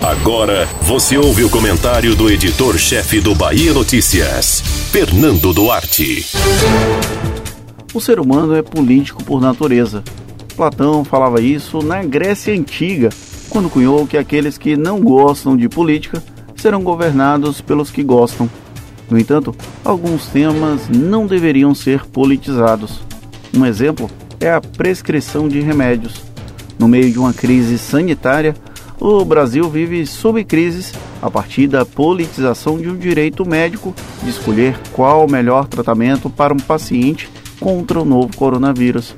Agora você ouve o comentário do editor-chefe do Bahia Notícias, Fernando Duarte. O ser humano é político por natureza. Platão falava isso na Grécia Antiga, quando cunhou que aqueles que não gostam de política serão governados pelos que gostam. No entanto, alguns temas não deveriam ser politizados. Um exemplo é a prescrição de remédios. No meio de uma crise sanitária, o Brasil vive sob crises a partir da politização de um direito médico de escolher qual o melhor tratamento para um paciente contra o novo coronavírus.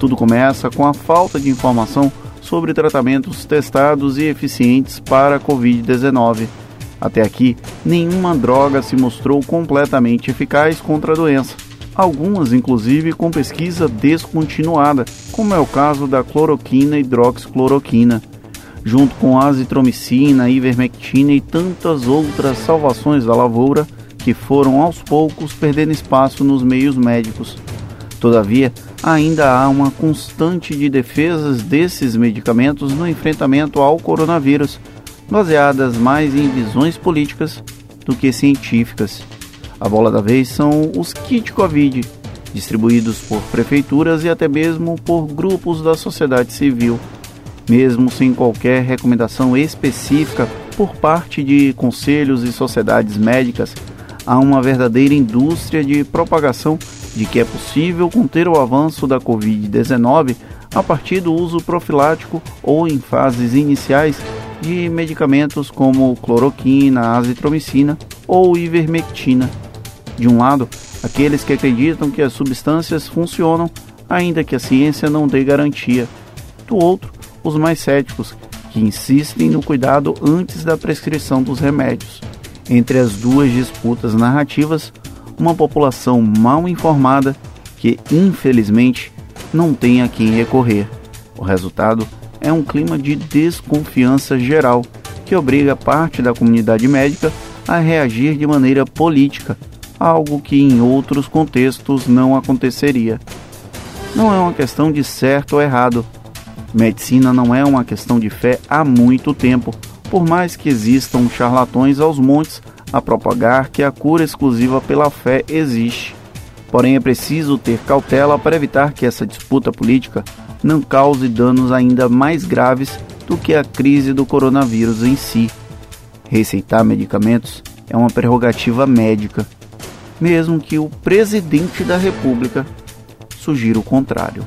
Tudo começa com a falta de informação sobre tratamentos testados e eficientes para a Covid-19. Até aqui, nenhuma droga se mostrou completamente eficaz contra a doença. Algumas, inclusive, com pesquisa descontinuada, como é o caso da cloroquina e hidroxicloroquina, junto com azitromicina, ivermectina e tantas outras salvações da lavoura que foram aos poucos perdendo espaço nos meios médicos. Todavia, ainda há uma constante de defesas desses medicamentos no enfrentamento ao coronavírus, baseadas mais em visões políticas do que científicas. A bola da vez são os kits Covid, distribuídos por prefeituras e até mesmo por grupos da sociedade civil, mesmo sem qualquer recomendação específica por parte de conselhos e sociedades médicas. Há uma verdadeira indústria de propagação de que é possível conter o avanço da Covid-19 a partir do uso profilático ou em fases iniciais de medicamentos como cloroquina, azitromicina ou ivermectina. De um lado, aqueles que acreditam que as substâncias funcionam, ainda que a ciência não dê garantia. Do outro, os mais céticos, que insistem no cuidado antes da prescrição dos remédios. Entre as duas disputas narrativas, uma população mal informada que, infelizmente, não tem a quem recorrer. O resultado é um clima de desconfiança geral que obriga parte da comunidade médica a reagir de maneira política, algo que em outros contextos não aconteceria. Não é uma questão de certo ou errado. Medicina não é uma questão de fé há muito tempo, por mais que existam charlatões aos montes a propagar que a cura exclusiva pela fé existe. Porém, é preciso ter cautela para evitar que essa disputa política não cause danos ainda mais graves do que a crise do coronavírus em si. Receitar medicamentos é uma prerrogativa médica, mesmo que o presidente da República sugira o contrário.